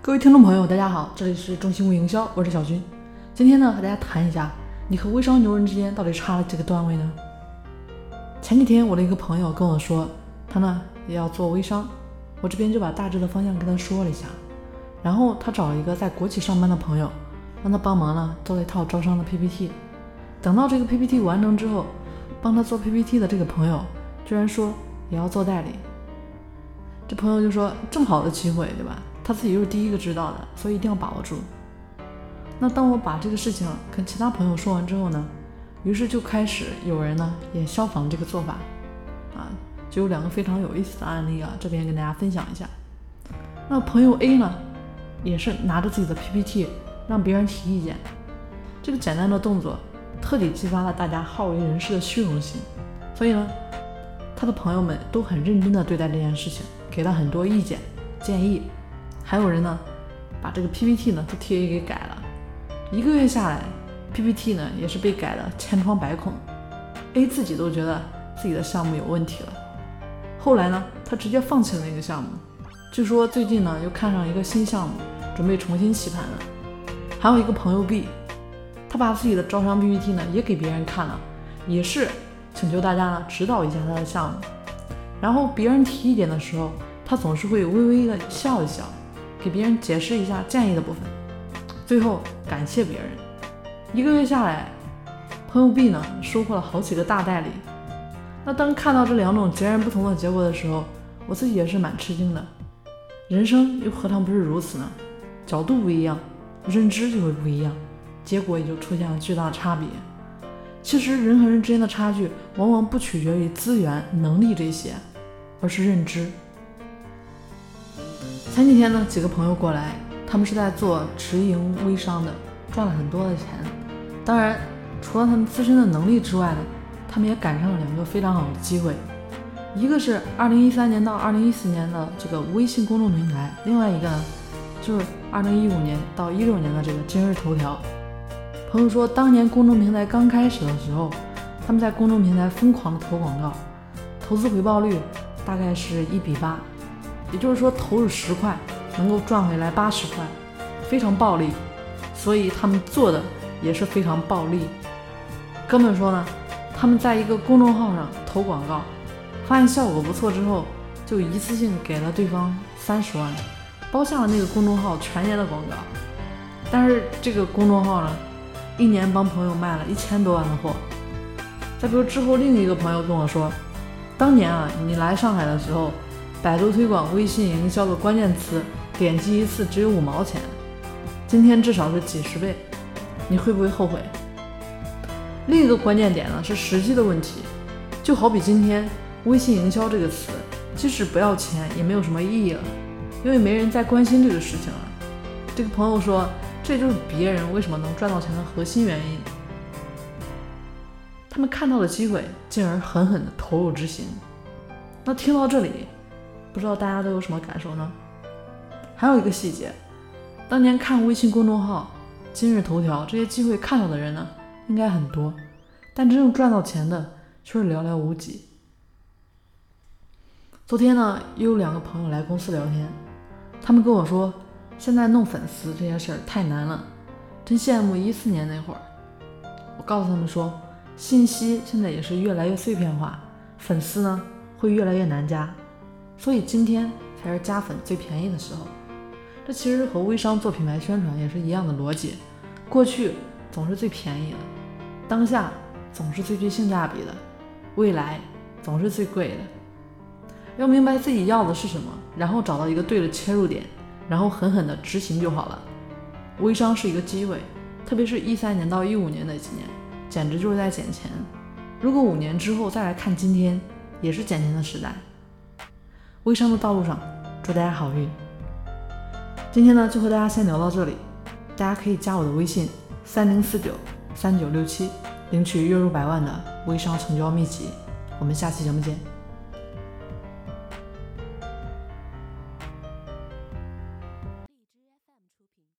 各位听众朋友，大家好，这里是中心物营销，我是小军。今天呢，和大家谈一下，你和微商牛人之间到底差了几个段位呢？前几天我的一个朋友跟我说，他呢也要做微商，我这边就把大致的方向跟他说了一下。然后他找了一个在国企上班的朋友，让他帮忙呢做了一套招商的 PPT。等到这个 PPT 完成之后，帮他做 PPT 的这个朋友居然说也要做代理。这朋友就说这么好的机会，对吧？他自己又是第一个知道的，所以一定要把握住。那当我把这个事情跟其他朋友说完之后呢，于是就开始有人呢也效仿这个做法，啊，就有两个非常有意思的案例啊，这边跟大家分享一下。那朋友 A 呢，也是拿着自己的 PPT 让别人提意见，这个简单的动作彻底激发了大家好为人师的虚荣心，所以呢，他的朋友们都很认真的对待这件事情，给了很多意见建议，还有人呢把这个 PPT 呢都贴给改了。一个月下来，PPT 呢也是被改的千疮百孔，A 自己都觉得自己的项目有问题了。后来呢，他直接放弃了那个项目。据说最近呢又看上一个新项目，准备重新起盘了。还有一个朋友 B，他把自己的招商 PPT 呢也给别人看了，也是请求大家呢指导一下他的项目。然后别人提意见的时候，他总是会微微的笑一笑，给别人解释一下建议的部分。最后感谢别人，一个月下来，朋友 B 呢收获了好几个大代理。那当看到这两种截然不同的结果的时候，我自己也是蛮吃惊的。人生又何尝不是如此呢？角度不一样，认知就会不一样，结果也就出现了巨大的差别。其实人和人之间的差距，往往不取决于资源、能力这些，而是认知。前几天呢，几个朋友过来。他们是在做直营微商的，赚了很多的钱。当然，除了他们自身的能力之外呢，他们也赶上了两个非常好的机会。一个是2013年到2014年的这个微信公众平台，另外一个呢，就是2015年到16年的这个今日头条。朋友说，当年公众平台刚开始的时候，他们在公众平台疯狂的投广告，投资回报率大概是一比八，也就是说投入十块。能够赚回来八十块，非常暴利，所以他们做的也是非常暴利。哥们说呢，他们在一个公众号上投广告，发现效果不错之后，就一次性给了对方三十万，包下了那个公众号全年的广告。但是这个公众号呢，一年帮朋友卖了一千多万的货。再比如之后另一个朋友跟我说，当年啊，你来上海的时候，百度推广微信营销的关键词。点击一次只有五毛钱，今天至少是几十倍，你会不会后悔？另一个关键点呢是时机的问题，就好比今天微信营销这个词，即使不要钱也没有什么意义了，因为没人再关心这个事情了。这个朋友说，这就是别人为什么能赚到钱的核心原因，他们看到了机会，进而狠狠的投入执行。那听到这里，不知道大家都有什么感受呢？还有一个细节，当年看微信公众号、今日头条这些机会看到的人呢，应该很多，但真正赚到钱的却是寥寥无几。昨天呢，又有两个朋友来公司聊天，他们跟我说，现在弄粉丝这件事儿太难了，真羡慕一四年那会儿。我告诉他们说，信息现在也是越来越碎片化，粉丝呢会越来越难加，所以今天才是加粉最便宜的时候。这其实和微商做品牌宣传也是一样的逻辑，过去总是最便宜的，当下总是最具性价比的，未来总是最贵的。要明白自己要的是什么，然后找到一个对的切入点，然后狠狠的执行就好了。微商是一个机会，特别是一三年到一五年那几年，简直就是在捡钱。如果五年之后再来看今天，也是捡钱的时代。微商的道路上，祝大家好运。今天呢，就和大家先聊到这里。大家可以加我的微信三零四九三九六七，领取月入百万的微商成交秘籍。我们下期节目见。